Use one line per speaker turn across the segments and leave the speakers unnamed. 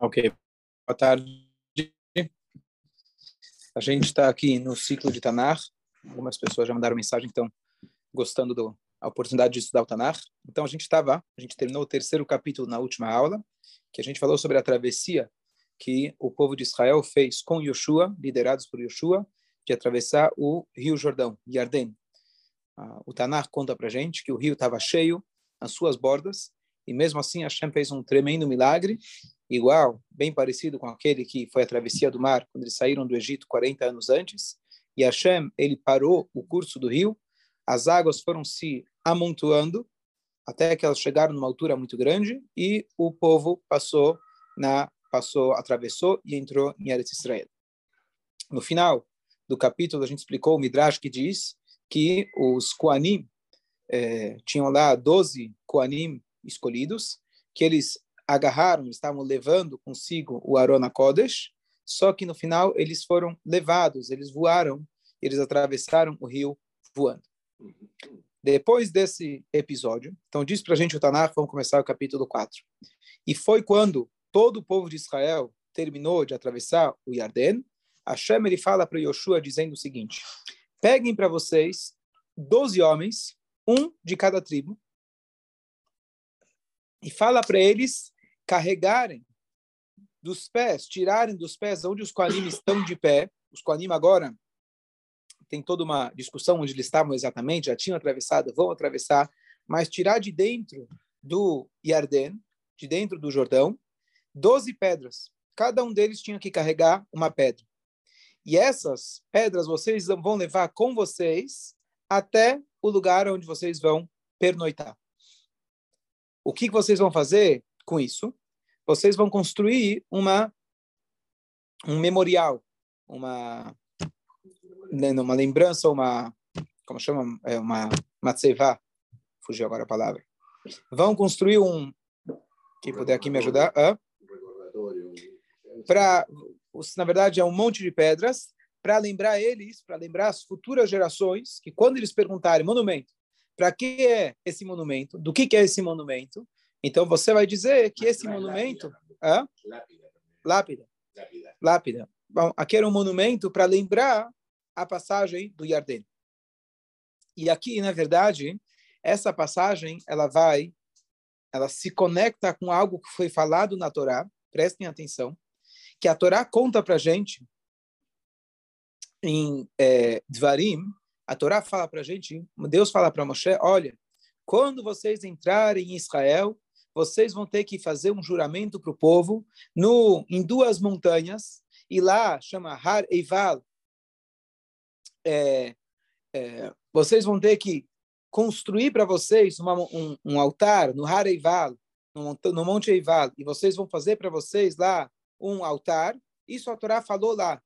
Ok. Boa tarde. A gente está aqui no ciclo de Tanar. Algumas pessoas já mandaram mensagem, então, gostando da oportunidade de estudar o Tanar. Então, a gente estava, a gente terminou o terceiro capítulo na última aula, que a gente falou sobre a travessia que o povo de Israel fez com Yoshua, liderados por Yoshua, de atravessar o Rio Jordão, Yarden. Uh, o Tanar conta para gente que o rio estava cheio nas suas bordas, e mesmo assim Hashem fez um tremendo milagre igual, bem parecido com aquele que foi a travessia do mar quando eles saíram do Egito 40 anos antes. E Hashem, ele parou o curso do rio, as águas foram se amontoando até que elas chegaram numa altura muito grande e o povo passou na passou, atravessou e entrou em Eretz Israel. No final do capítulo a gente explicou o Midrash que diz que os Koanim eh, tinham lá 12 Koanim escolhidos, que eles agarraram, estavam levando consigo o Arona Kodesh, só que no final eles foram levados, eles voaram, eles atravessaram o rio voando. Depois desse episódio, então diz para a gente o Tanakh, vamos começar o capítulo 4. E foi quando todo o povo de Israel terminou de atravessar o Yarden, Hashem ele fala para Yoshua dizendo o seguinte, peguem para vocês 12 homens, um de cada tribo, e fala para eles carregarem dos pés, tirarem dos pés onde os Koanim estão de pé. Os Koanim agora tem toda uma discussão onde eles estavam exatamente, já tinham atravessado, vão atravessar, mas tirar de dentro do Yarden, de dentro do Jordão, 12 pedras. Cada um deles tinha que carregar uma pedra. E essas pedras vocês vão levar com vocês até o lugar onde vocês vão pernoitar. O que vocês vão fazer? Com isso, vocês vão construir uma um memorial, uma né, uma lembrança, uma como chama, é uma matzevá, fugiu agora a palavra. Vão construir um quem puder aqui me ajudar, para na verdade é um monte de pedras para lembrar eles, para lembrar as futuras gerações que quando eles perguntarem monumento, para que é esse monumento? Do que, que é esse monumento? Então você vai dizer que esse monumento. Lápida. Lápida. Lápida. Lápida. Bom, aqui era um monumento para lembrar a passagem do Yarden. E aqui, na verdade, essa passagem ela vai, ela se conecta com algo que foi falado na Torá. Prestem atenção, que a Torá conta para gente em é, Dvarim. A Torá fala para gente, Deus fala para Moshe, olha, quando vocês entrarem em Israel, vocês vão ter que fazer um juramento para o povo no, em duas montanhas, e lá chama Har Eival. É, é, vocês vão ter que construir para vocês uma, um, um, altar no Har Eival, no, no Monte Eival, e vocês vão fazer para vocês lá um altar. Isso a Torá falou lá,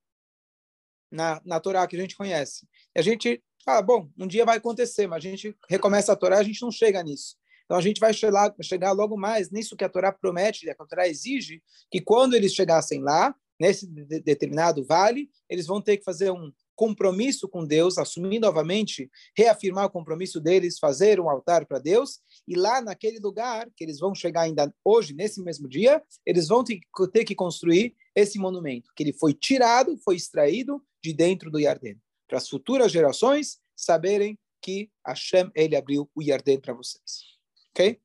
na, na Torá que a gente conhece. E a gente fala, bom, um dia vai acontecer, mas a gente recomeça a Torá, a gente não chega nisso. Então a gente vai chegar, chegar logo mais nisso que a Torá promete, a Torá exige, que quando eles chegassem lá, nesse de determinado vale, eles vão ter que fazer um compromisso com Deus, assumir novamente, reafirmar o compromisso deles, fazer um altar para Deus, e lá naquele lugar, que eles vão chegar ainda hoje, nesse mesmo dia, eles vão ter que construir esse monumento, que ele foi tirado, foi extraído de dentro do Yarden, para as futuras gerações saberem que Hashem, ele abriu o Yarden para vocês. Ok?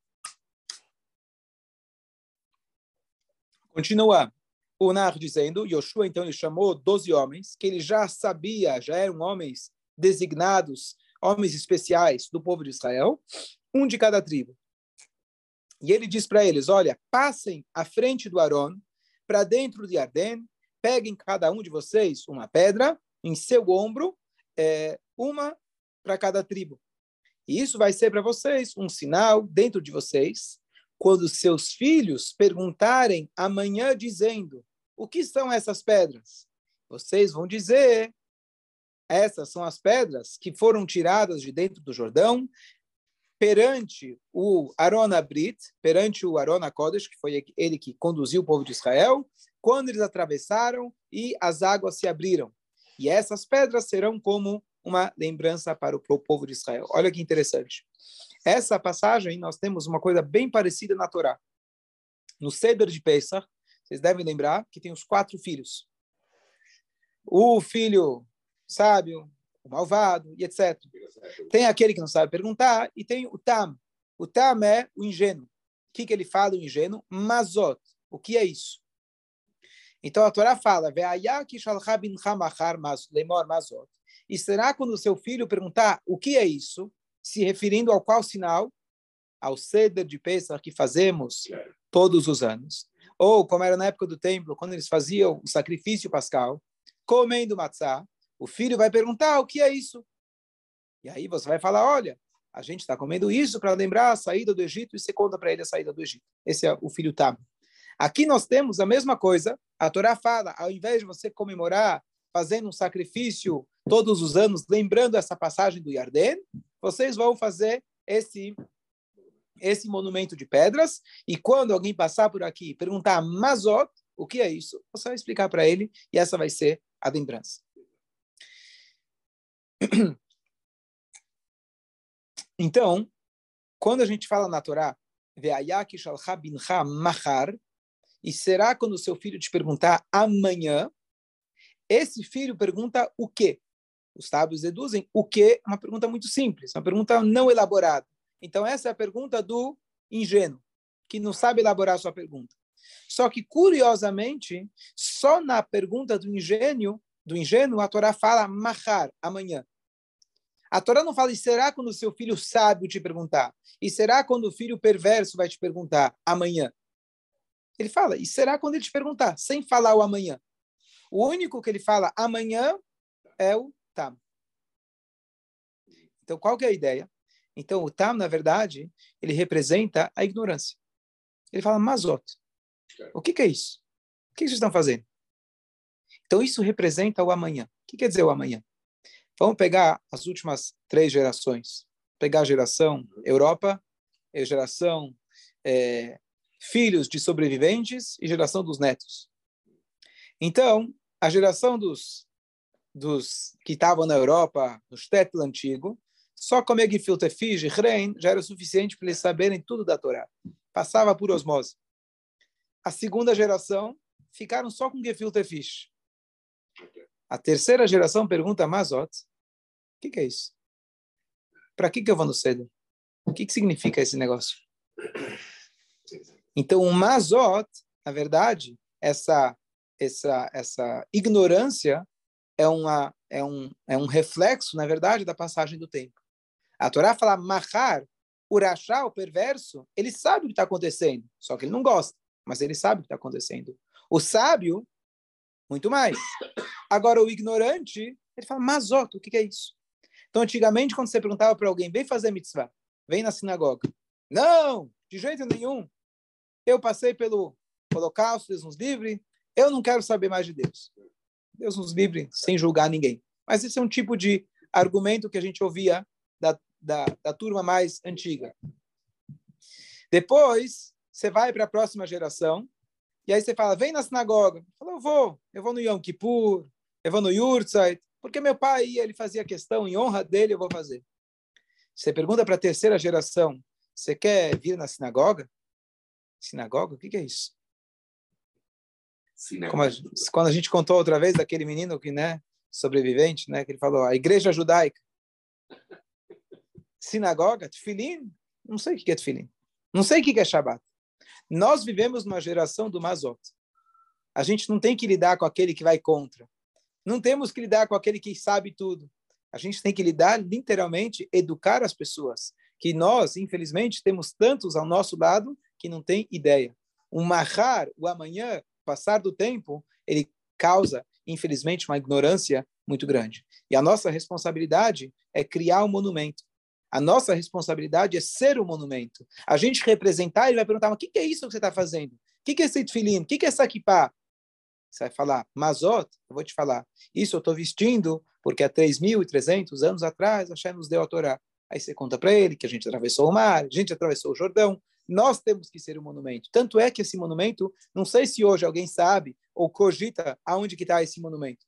Continua o Nar dizendo, Yoshua então ele chamou 12 homens, que ele já sabia, já eram homens designados, homens especiais do povo de Israel, um de cada tribo. E ele diz para eles, olha, passem à frente do Aron, para dentro de Arden, peguem cada um de vocês uma pedra em seu ombro, é, uma para cada tribo. E isso vai ser para vocês um sinal dentro de vocês, quando seus filhos perguntarem amanhã, dizendo: O que são essas pedras? Vocês vão dizer: Essas são as pedras que foram tiradas de dentro do Jordão perante o Arona Brit, perante o Arona Kodesh, que foi ele que conduziu o povo de Israel, quando eles atravessaram e as águas se abriram. E essas pedras serão como uma lembrança para o povo de Israel. Olha que interessante. Essa passagem, nós temos uma coisa bem parecida na Torá. No Seder de Pesach, vocês devem lembrar que tem os quatro filhos. O filho sábio, o malvado e etc. Tem aquele que não sabe perguntar e tem o tam. O tam é o ingênuo. O que, que ele fala, o ingênuo? Mazot. O que é isso? Então a Torá fala, e será quando o seu filho perguntar o que é isso, se referindo ao qual sinal? Ao ceder de Pesach que fazemos todos os anos. Ou, como era na época do templo, quando eles faziam o sacrifício pascal, comendo matzá, o filho vai perguntar o que é isso. E aí você vai falar, olha, a gente está comendo isso para lembrar a saída do Egito e você conta para ele a saída do Egito. Esse é o filho Tam. Aqui nós temos a mesma coisa. A Torá fala, ao invés de você comemorar fazendo um sacrifício todos os anos, lembrando essa passagem do Yarden, vocês vão fazer esse esse monumento de pedras e quando alguém passar por aqui e perguntar Mazot, o que é isso? Você vai explicar para ele e essa vai ser a lembrança. Então, quando a gente fala na Torá, e será quando seu filho te perguntar amanhã, esse filho pergunta o quê? Os sábios deduzem o quê? Uma pergunta muito simples, uma pergunta não elaborada. Então, essa é a pergunta do ingênuo, que não sabe elaborar a sua pergunta. Só que, curiosamente, só na pergunta do ingênuo, do ingênuo, a Torá fala mahar, amanhã. A Torá não fala, e será quando o seu filho sábio te perguntar? E será quando o filho perverso vai te perguntar amanhã? Ele fala, e será quando ele te perguntar, sem falar o amanhã? O único que ele fala amanhã é o tam. Então, qual que é a ideia? Então, o tam, na verdade, ele representa a ignorância. Ele fala mazot. O que, que é isso? O que vocês estão fazendo? Então, isso representa o amanhã. O que quer dizer o amanhã? Vamos pegar as últimas três gerações. Pegar a geração Europa, a geração é, filhos de sobreviventes e geração dos netos. Então, a geração dos, dos que estavam na Europa, no Stetl antigo, só comer gefilte fish e rein já era suficiente para eles saberem tudo da Torá. Passava por osmose. A segunda geração ficaram só com gefilte fish. A terceira geração pergunta a Mazot, o que, que, é isso? Para que, que eu vou no cedo? O que, que significa esse negócio? Então, o Mazot, na verdade, essa, essa, essa ignorância é, uma, é, um, é um reflexo, na verdade, da passagem do tempo. A Torá fala Mahar, o o perverso, ele sabe o que está acontecendo, só que ele não gosta, mas ele sabe o que está acontecendo. O sábio, muito mais. Agora, o ignorante, ele fala, Mazot, o que, que é isso? Então, antigamente, quando você perguntava para alguém, vem fazer mitzvah, vem na sinagoga. Não, de jeito nenhum. Eu passei pelo holocausto, Deus nos livre, eu não quero saber mais de Deus. Deus nos livre sem julgar ninguém. Mas esse é um tipo de argumento que a gente ouvia da, da, da turma mais antiga. Depois, você vai para a próxima geração, e aí você fala, vem na sinagoga. Fala, eu vou, eu vou no Yom Kippur, eu vou no Yurtzeit, porque meu pai ia, ele fazia questão, em honra dele eu vou fazer. Você pergunta para a terceira geração, você quer vir na sinagoga? Sinagoga? O que, que é isso? A, quando a gente contou outra vez daquele menino que, né, sobrevivente, né, que ele falou, a igreja judaica. Sinagoga, tefilim, não sei o que é tefilim. Não sei o que é Shabbat. Nós vivemos numa geração do Mazot. A gente não tem que lidar com aquele que vai contra. Não temos que lidar com aquele que sabe tudo. A gente tem que lidar, literalmente, educar as pessoas. Que nós, infelizmente, temos tantos ao nosso lado que não tem ideia. O mahar, o amanhã, passar do tempo, ele causa, infelizmente, uma ignorância muito grande. E a nossa responsabilidade é criar um monumento. A nossa responsabilidade é ser o monumento. A gente representar, ele vai perguntar, mas o que é isso que você está fazendo? O que é esse tefilim? O que é essa kippah? Você vai falar, Mazot, eu vou te falar, isso eu estou vestindo porque há 3.300 anos atrás Hashem nos deu a Torá. Aí você conta para ele que a gente atravessou o mar, a gente atravessou o Jordão, nós temos que ser o monumento. Tanto é que esse monumento, não sei se hoje alguém sabe ou cogita aonde que está esse monumento.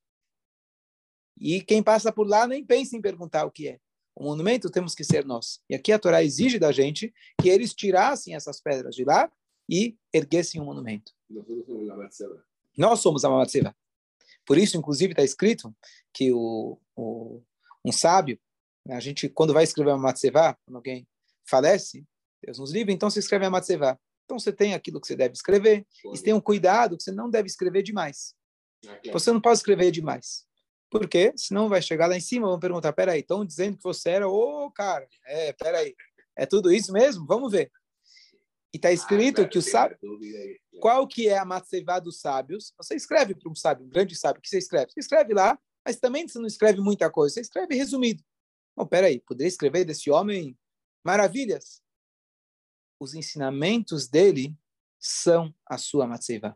E quem passa por lá nem pensa em perguntar o que é. O monumento temos que ser nós. E aqui a Torá exige da gente que eles tirassem essas pedras de lá e erguessem um monumento. Nós somos a Mamatseva. Por isso, inclusive, está escrito que o, o, um sábio, a gente, quando vai escrever uma Matseva, quando alguém falece, Deus nos livre, então você escreve a Matseva. Então você tem aquilo que você deve escrever, e tem um cuidado que você não deve escrever demais. Você não pode escrever demais. Por quê? Senão vai chegar lá em cima, vão perguntar, peraí, estão dizendo que você era o oh, cara. É, peraí, é tudo isso mesmo? Vamos ver. E está escrito que o sábio... Qual que é a matzevá dos sábios? Você escreve para um sábio, um grande sábio, o que você escreve? Você escreve lá, mas também você não escreve muita coisa, você escreve resumido. Bom, peraí, poderia escrever desse homem maravilhas. Os ensinamentos dele são a sua matzevá.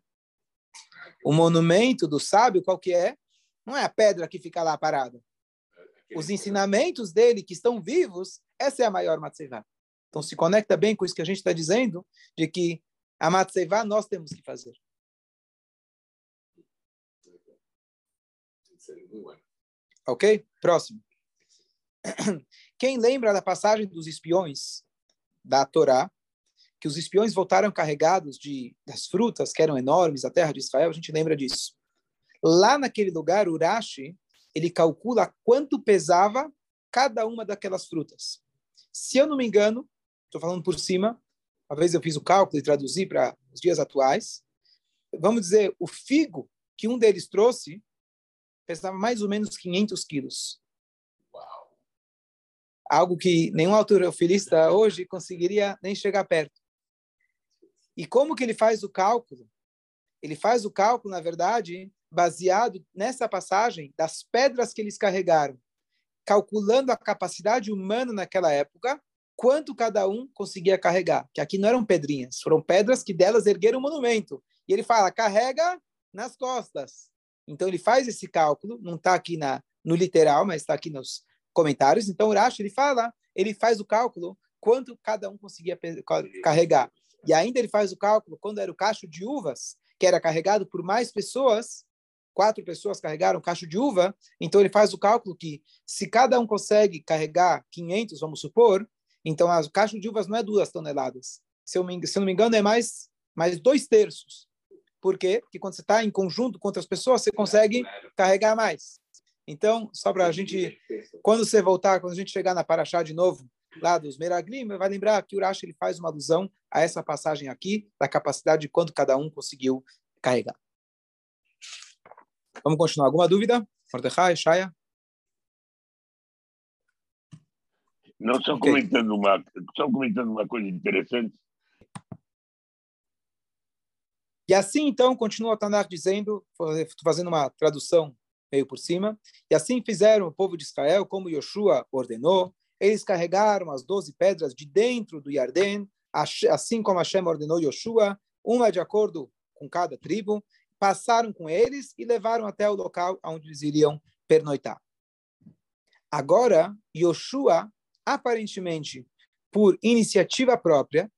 O monumento do sábio, qual que é? Não é a pedra que fica lá parada. Os ensinamentos dele que estão vivos, essa é a maior matzevá. Então se conecta bem com isso que a gente está dizendo, de que a matzevá nós temos que fazer. Ok? Próximo. Quem lembra da passagem dos espiões da Torá, que os espiões voltaram carregados de das frutas que eram enormes da terra de Israel, a gente lembra disso. Lá naquele lugar, Urashi, ele calcula quanto pesava cada uma daquelas frutas. Se eu não me engano, estou falando por cima, uma vez eu fiz o cálculo e traduzi para os dias atuais, vamos dizer, o figo que um deles trouxe pesava mais ou menos 500 quilos. Uau. Algo que nenhum autorofilista hoje conseguiria nem chegar perto. E como que ele faz o cálculo? Ele faz o cálculo, na verdade, baseado nessa passagem das pedras que eles carregaram, calculando a capacidade humana naquela época, quanto cada um conseguia carregar. Que aqui não eram pedrinhas, foram pedras que delas ergueram um monumento. E ele fala, carrega nas costas. Então ele faz esse cálculo, não está aqui na, no literal, mas está aqui nos comentários. Então Urash, ele fala, ele faz o cálculo quanto cada um conseguia carregar. E ainda ele faz o cálculo quando era o cacho de uvas, que era carregado por mais pessoas, quatro pessoas carregaram cacho de uva, então ele faz o cálculo que se cada um consegue carregar 500, vamos supor, então o cacho de uvas não é duas toneladas. Se eu, me, se eu não me engano, é mais, mais dois terços. Por quê? Porque quando você está em conjunto com outras pessoas, você consegue carregar mais. Então, só para a gente, quando você voltar, quando a gente chegar na Paraxá de novo, lá dos Meraglim, vai lembrar que o Urash ele faz uma alusão a essa passagem aqui, da capacidade de quanto cada um conseguiu carregar. Vamos continuar. Alguma dúvida? Mordecai, Shaya?
Não, só, okay. comentando uma, só comentando uma coisa interessante.
E assim, então, continua o Tanakh dizendo, fazendo uma tradução meio por cima, e assim fizeram o povo de Israel, como Yoshua ordenou, eles carregaram as doze pedras de dentro do Yarden, assim como Hashem ordenou Yoshua, uma de acordo com cada tribo, passaram com eles e levaram até o local onde eles iriam pernoitar. Agora, Yoshua, aparentemente por iniciativa própria,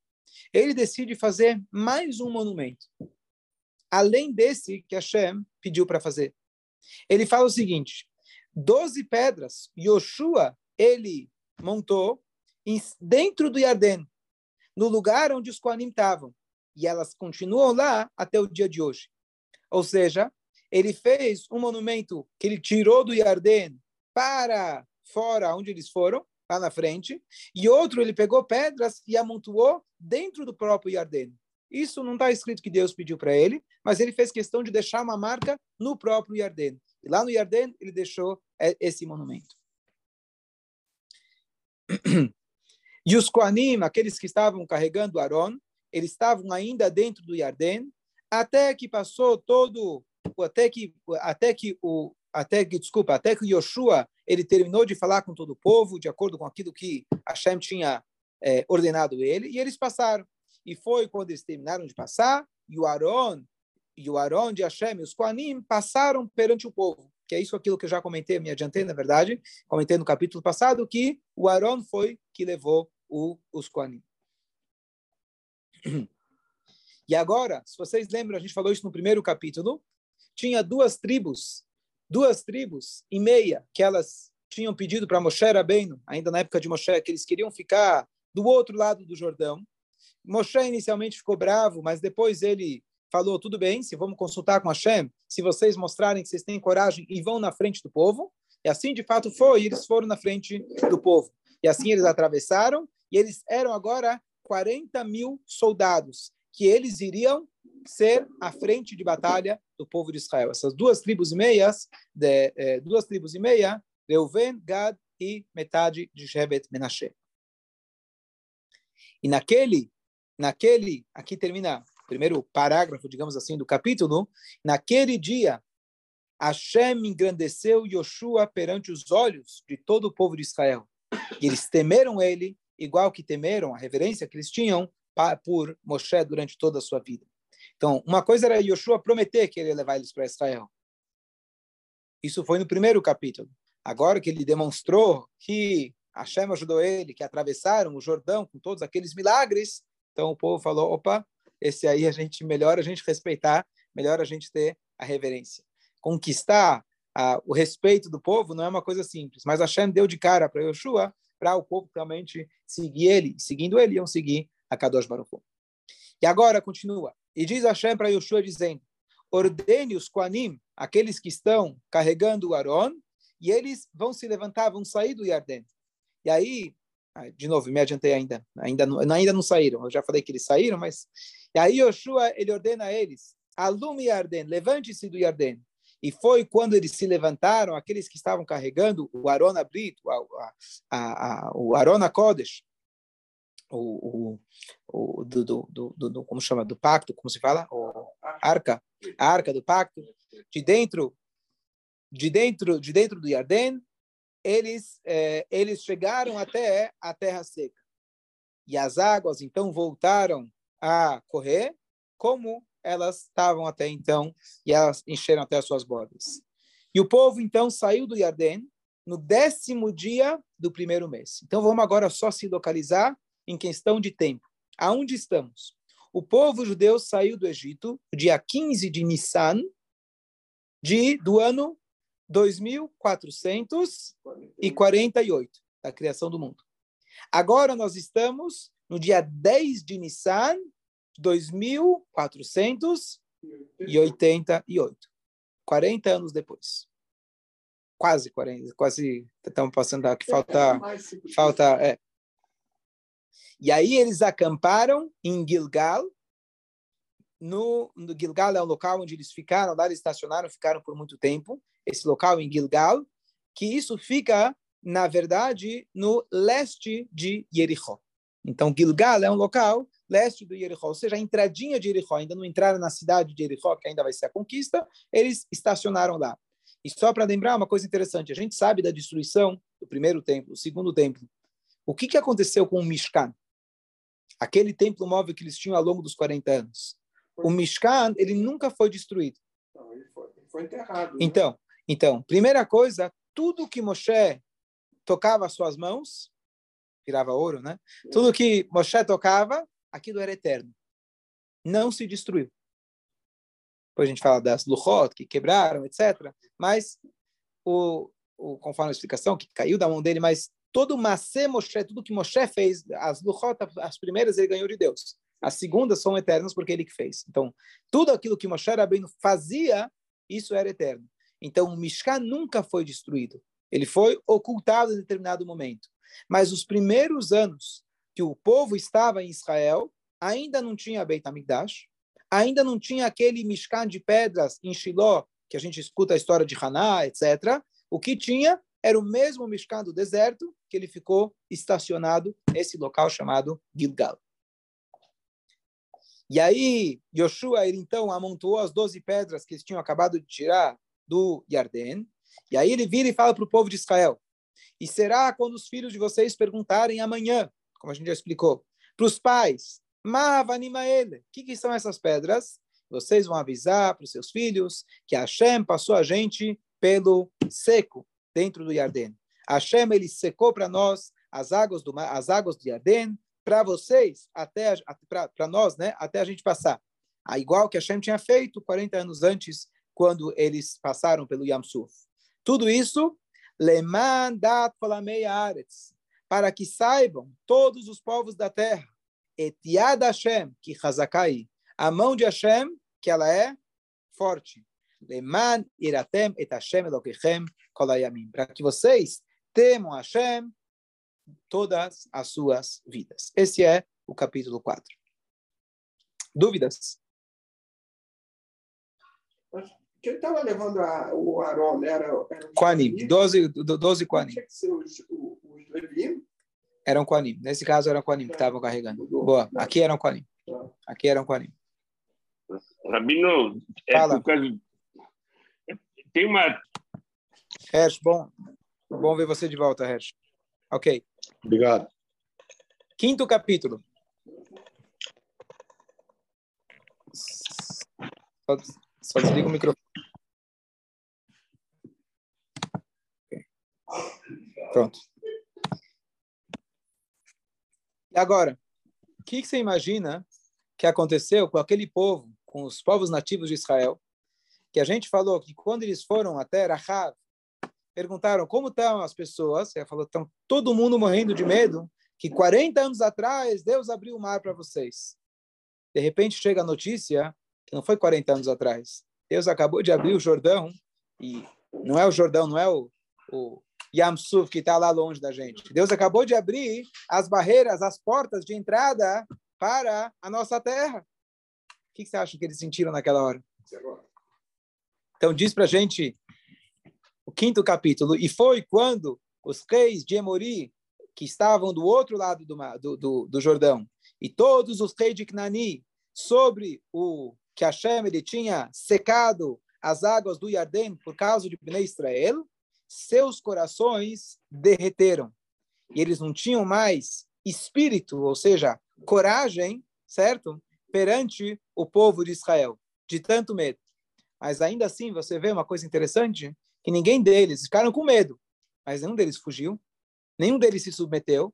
ele decide fazer mais um monumento, além desse que Hashem pediu para fazer. Ele fala o seguinte: doze pedras, Yoshua, ele montou dentro do Yarden, no lugar onde os Koanim estavam. E elas continuam lá até o dia de hoje. Ou seja, ele fez um monumento que ele tirou do Yarden para fora, onde eles foram, lá na frente, e outro ele pegou pedras e amontoou dentro do próprio Yarden. Isso não está escrito que Deus pediu para ele, mas ele fez questão de deixar uma marca no próprio Yarden. E lá no Yarden ele deixou é, esse monumento. E os Koanim, aqueles que estavam carregando Aaron, eles estavam ainda dentro do Yarden, até que passou todo, até que, até que o, até que, desculpa, até que Yoshua, ele terminou de falar com todo o povo, de acordo com aquilo que Hashem tinha é, ordenado ele, e eles passaram. E foi quando eles terminaram de passar, e o Aaron, e o Aaron de Hashem e os Koanim passaram perante o povo que é isso aquilo que eu já comentei, me adiantei, na verdade, comentei no capítulo passado, que o Aaron foi que levou o, os Koanim. E agora, se vocês lembram, a gente falou isso no primeiro capítulo, tinha duas tribos, duas tribos e meia, que elas tinham pedido para Moshe Rabbeinu, ainda na época de Moshe, que eles queriam ficar do outro lado do Jordão. Moshe inicialmente ficou bravo, mas depois ele falou, tudo bem, se vamos consultar com Hashem, se vocês mostrarem que vocês têm coragem e vão na frente do povo, e assim de fato foi, eles foram na frente do povo. E assim eles atravessaram, e eles eram agora 40 mil soldados, que eles iriam ser a frente de batalha do povo de Israel. Essas duas tribos e meias, de, eh, duas tribos e meia, Reuven, Gad e metade de Shebet Menashe. E naquele, naquele, aqui termina primeiro parágrafo, digamos assim, do capítulo, naquele dia, Hashem engrandeceu Yoshua perante os olhos de todo o povo de Israel. E eles temeram ele, igual que temeram a reverência que eles tinham por Moshe durante toda a sua vida. Então, uma coisa era Yoshua prometer que ele ia levar eles para Israel. Isso foi no primeiro capítulo. Agora que ele demonstrou que Hashem ajudou ele, que atravessaram o Jordão com todos aqueles milagres, então o povo falou, opa, esse aí a gente melhor a gente respeitar, melhor a gente ter a reverência. Conquistar a, o respeito do povo não é uma coisa simples, mas Hashem deu de cara para Yoshua para o povo realmente seguir ele, seguindo ele, iam seguir a Kadosh Baruch. E agora continua. E diz Hashem para Yoshua dizendo: ordene os Koanim, aqueles que estão carregando o Aron, e eles vão se levantar, vão sair do Yarden. E aí, de novo, me adiantei ainda, ainda não, ainda não saíram. Eu já falei que eles saíram, mas e aí Yoshua ele ordena a eles: alume Yarden, levante-se do Yarden. E foi quando eles se levantaram, aqueles que estavam carregando o Arona Brito, a, a, a, o Arona Kodesh, o, o, o do, do, do, do, como chama, do pacto, como se fala? O arca, a arca do pacto, de dentro, de dentro, de dentro do Yarden, eles, é, eles chegaram até a terra seca. E as águas, então, voltaram a correr, como elas estavam até então, e elas encheram até as suas bordas. E o povo, então, saiu do Yarden no décimo dia do primeiro mês. Então, vamos agora só se localizar em questão de tempo. Aonde estamos? O povo judeu saiu do Egito dia 15 de Nissan de, do ano 2448, da criação do mundo. Agora nós estamos no dia 10 de Nissan 2488. 40 anos depois. Quase 40, quase estamos passando aqui, falta falta é, e aí eles acamparam em Gilgal. No, no Gilgal é o local onde eles ficaram, lá eles estacionaram, ficaram por muito tempo. Esse local em Gilgal, que isso fica, na verdade, no leste de Jericó. Então, Gilgal é um local leste do Jericó, ou seja, a entradinha de Jericó, ainda não entraram na cidade de Jericó, que ainda vai ser a conquista, eles estacionaram lá. E só para lembrar uma coisa interessante, a gente sabe da destruição do primeiro templo, do segundo templo. O que, que aconteceu com o Mishkan? aquele templo móvel que eles tinham ao longo dos 40 anos. O Mishkan, ele nunca foi destruído.
Não, ele foi, ele foi enterrado. Né?
Então, então, primeira coisa, tudo que Moshe tocava as suas mãos, virava ouro, né? Tudo que Moshe tocava, aquilo era eterno. Não se destruiu. Depois a gente fala das luchot que quebraram, etc. Mas o, o conforme a explicação que caiu da mão dele, mas todo o Masé Moshe, tudo que Moshe fez, as Luchot, as primeiras ele ganhou de Deus. As segundas são eternas porque ele que fez. Então, tudo aquilo que Moshe Rabbeinu fazia, isso era eterno. Então, o Mishkan nunca foi destruído. Ele foi ocultado em determinado momento. Mas os primeiros anos que o povo estava em Israel, ainda não tinha Beit HaMikdash, ainda não tinha aquele Mishkan de pedras em Shiloh, que a gente escuta a história de Haná, etc. O que tinha era o mesmo Mishkan do deserto que ele ficou estacionado nesse local chamado Gilgal. E aí, Yoshua, ele então amontoou as doze pedras que eles tinham acabado de tirar do Yarden, e aí ele vira e fala para o povo de Israel, e será quando os filhos de vocês perguntarem amanhã, como a gente já explicou, para os pais, Mavanimaele, o que, que são essas pedras? Vocês vão avisar para os seus filhos que Hashem passou a gente pelo seco, dentro do Yarden. Hashem, ele secou para nós as águas do as águas do Yarden, para vocês, até para nós, né, até a gente passar. Ah, igual que Hashem tinha feito 40 anos antes, quando eles passaram pelo Yamsuf. Tudo isso, lemandat aretz, para que saibam todos os povos da terra, etiad Hashem, que hazakai, a mão de Hashem, que ela é forte. Leman iratem et Hashem Elokechem kolayamim. Para que vocês temam Hashem todas as suas vidas. Esse é o capítulo 4. Dúvidas?
Quem estava levando a, o Aron era. era
Quanim, 12, 12 Quanim.
Tinha que ser os, os, os Levim.
Eram Quanim. Nesse caso eram Quanim que estavam carregando. Boa. Aqui eram Quanim. Aqui eram Quanim.
Rabino, é
Fala.
por causa. Tem uma.
Hersh, bom. Bom ver você de volta, Hersh. Ok.
Obrigado.
Quinto capítulo. Só, só desliga o microfone. Pronto. E agora, o que, que você imagina que aconteceu com aquele povo, com os povos nativos de Israel, que a gente falou que quando eles foram até Rahav, perguntaram como estão as pessoas, ela falou, estão todo mundo morrendo de medo, que 40 anos atrás Deus abriu o mar para vocês. De repente chega a notícia que não foi 40 anos atrás. Deus acabou de abrir o Jordão e não é o Jordão, não é o, o Yamsuf que está lá longe da gente. Deus acabou de abrir as barreiras, as portas de entrada para a nossa terra. O que você acha que eles sentiram naquela hora? Então diz para a gente o quinto capítulo. E foi quando os reis de Emori, que estavam do outro lado do, do, do, do Jordão, e todos os reis de Cnani, sobre o que Hashem ele tinha secado as águas do Yarden por causa de Bnei Israel, seus corações derreteram. E eles não tinham mais espírito, ou seja, coragem, certo? Perante o povo de Israel, de tanto medo. Mas ainda assim, você vê uma coisa interessante, que ninguém deles ficaram com medo, mas nenhum deles fugiu, nenhum deles se submeteu.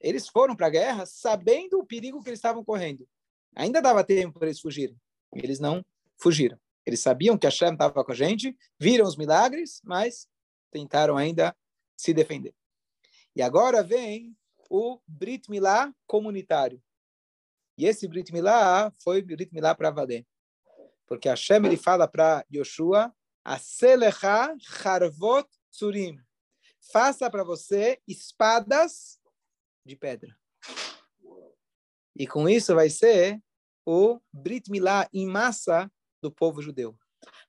Eles foram para a guerra sabendo o perigo que eles estavam correndo. Ainda dava tempo para eles fugirem. Eles não fugiram. Eles sabiam que a Hashem estava com a gente, viram os milagres, mas tentaram ainda se defender. E agora vem o Brit Milá comunitário. E esse Brit Milá foi Brit Milá para valer. Porque Hashem ele fala para Yoshua, Aselecha Harvot Tsurim. Faça para você espadas de pedra. E com isso vai ser o Brit Milá em massa do povo judeu.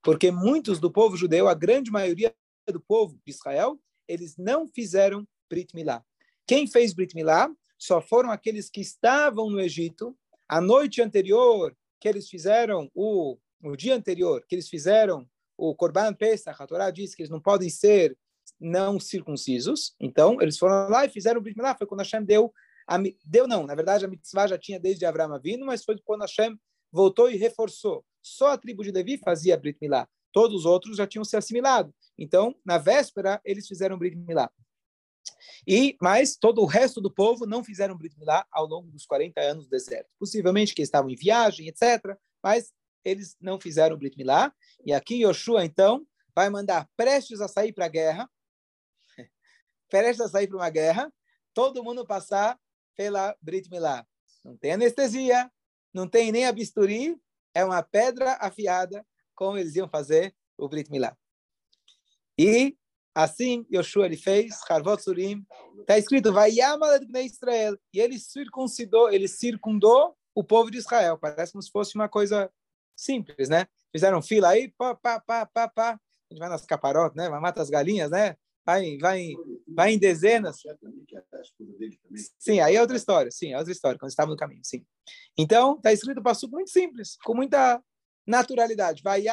Porque muitos do povo judeu, a grande maioria do povo de Israel, eles não fizeram Brit Milá. Quem fez Brit Milá só foram aqueles que estavam no Egito, a noite anterior que eles fizeram o, o dia anterior que eles fizeram o Korban Pesach, a Torá diz que eles não podem ser não circuncisos, então eles foram lá e fizeram o Brit Milá, foi quando Hashem deu, a, deu não, na verdade a mitzvah já tinha desde Abraão vindo, mas foi quando Hashem voltou e reforçou. Só a tribo de Levi fazia Brit Milá, todos os outros já tinham se assimilado. Então, na véspera, eles fizeram Brit Milá. E, mas todo o resto do povo não fizeram Brit Milá ao longo dos 40 anos do deserto. Possivelmente que estavam em viagem, etc. Mas eles não fizeram Brit Milá. E aqui Yoshua, então, vai mandar prestes a sair para a guerra, prestes a sair para uma guerra, todo mundo passar pela Brit Milá. Não tem anestesia, não tem nem a bisturi, é uma pedra afiada, como eles iam fazer o Brit Milá. E assim Yoshua ele fez, Harvot Surim, está escrito, vai Israel, e ele circuncidou, ele circundou o povo de Israel. Parece como se fosse uma coisa simples, né? Fizeram fila aí, pá, pá, pá, pá, pá. A gente vai nas caparotas, né? Vai matar as galinhas, né? Vai, vai, vai em dezenas. Sim, aí é outra história. Sim, é outra história, quando estava no caminho, sim. Então, está escrito para muito simples, com muita naturalidade. Vai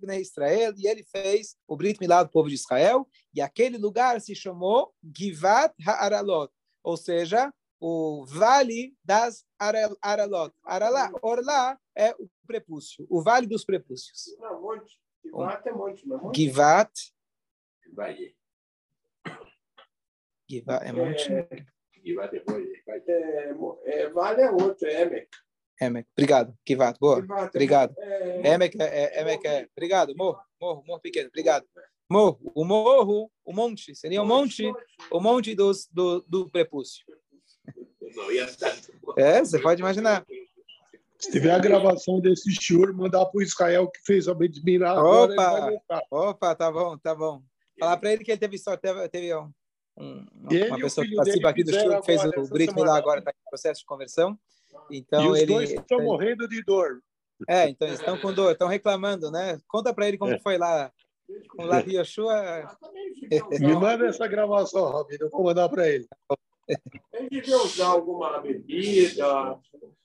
Bnei Israel, e ele fez o Brit Milá do povo de Israel, e aquele lugar se chamou Givat Ha'aralot, ou seja, o Vale das Aralot. Aralá, Orlá é o prepúcio, o Vale dos Prepúcios.
Não, monte. Givat é monte, não é monte?
Givat.
Vai.
Givat é monte.
E vai depois. Vai.
É, é, vale é outro, é Emek.
Emek. Obrigado. Givat. Boa.
Givat é-
Obrigado.
É,
Emek é, é, Emek é. Obrigado. Morro. Morro. Morro pequeno. Obrigado. Morro. O morro, o monte. Seria o monte, o monte dos, do, do prepúcio. É, você pode imaginar.
Se tiver a gravação desse shiur, mandar para o Israel que fez a vai
Opa, opa, tá bom, tá bom. Falar para ele que ele teve sorte, teve, teve um, um- uma pessoa que participa aqui do show, que fez o Brit Milá agora, está em processo de conversão.
E
Então
os
ele.
dois estão morrendo de dor.
É, então eles estão com dor, estão reclamando, né? Conta para ele como
É.
foi lá com o Lavi Yoshua.
Me manda essa gravação, Robin, eu vou mandar para ele.
Ele devia usar alguma bebida.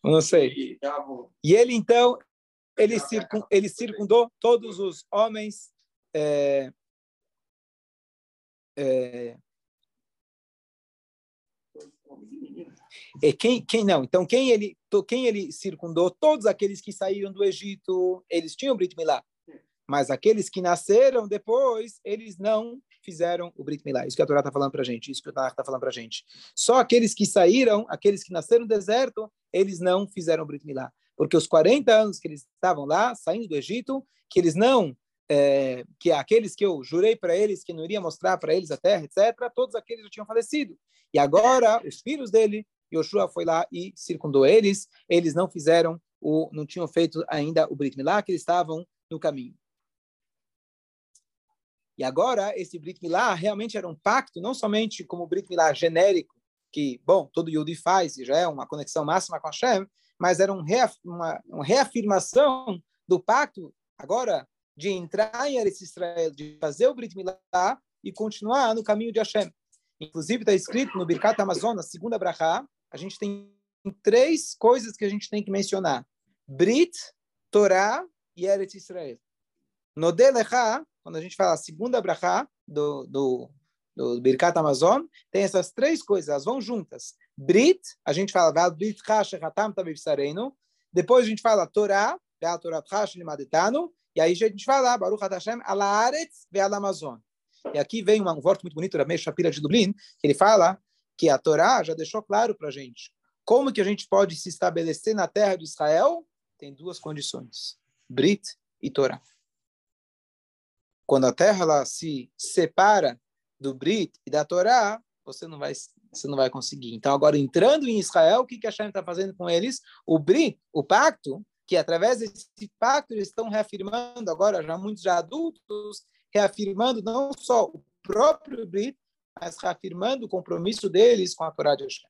Não sei. E ele, então, ele, circun, ele circundou todos os homens. é, é, e quem, quem não? Então, quem ele, quem ele circundou? Todos aqueles que saíram do Egito, eles tinham Brit Milá. Mas aqueles que nasceram depois, eles não fizeram o Brit Milá. Isso que a Torá está falando para a gente, isso que o Tanakh está falando para a gente. Só aqueles que saíram, aqueles que nasceram no deserto, eles não fizeram o Brit Milá. Porque os 40 anos que eles estavam lá, saindo do Egito, que eles não, é, que aqueles que eu jurei para eles que não iria mostrar para eles a terra, etc., todos aqueles já tinham falecido. E agora, os filhos dele, Yoshua foi lá e circundou eles, eles não fizeram, o, não tinham feito ainda o Brit Milá, que eles estavam no caminho. E agora, esse Brit Milá realmente era um pacto, não somente como o Brit Milá genérico, que, bom, todo Yudi faz, e já é uma conexão máxima com Hashem, mas era um reaf uma, uma reafirmação do pacto, agora, de entrar em Israel, de fazer o Brit Milá e continuar no caminho de Hashem. Inclusive, está escrito no Birkat Amazonas, segunda brachá, a gente tem três coisas que a gente tem que mencionar. Brit, Torá e Eretz Israel. No Delecha, quando a gente fala a segunda brachá do, do, do Birkat Amazon, tem essas três coisas, elas vão juntas. Brit, a gente fala, "Ve'al Brit Tabivsarenu. Depois a gente fala Torá, Hashem Limadetanu. E aí a gente fala, Baruch Hashem, Ala Ve'al Amazon. E aqui vem um voto muito bonito da Meir Shapira de Dublin, que ele fala que a Torá já deixou claro para a gente como que a gente pode se estabelecer na terra de Israel. Tem duas condições, Brit e Torá. Quando a terra ela se separa do Brit e da Torá, você não vai você não vai conseguir. Então agora entrando em Israel, o que que a Hashem está fazendo com eles? O Brit, o pacto, que através desse pacto eles estão reafirmando agora já muitos já adultos, reafirmando não só o próprio Brit, mas reafirmando o compromisso deles com a Torá de Hashem.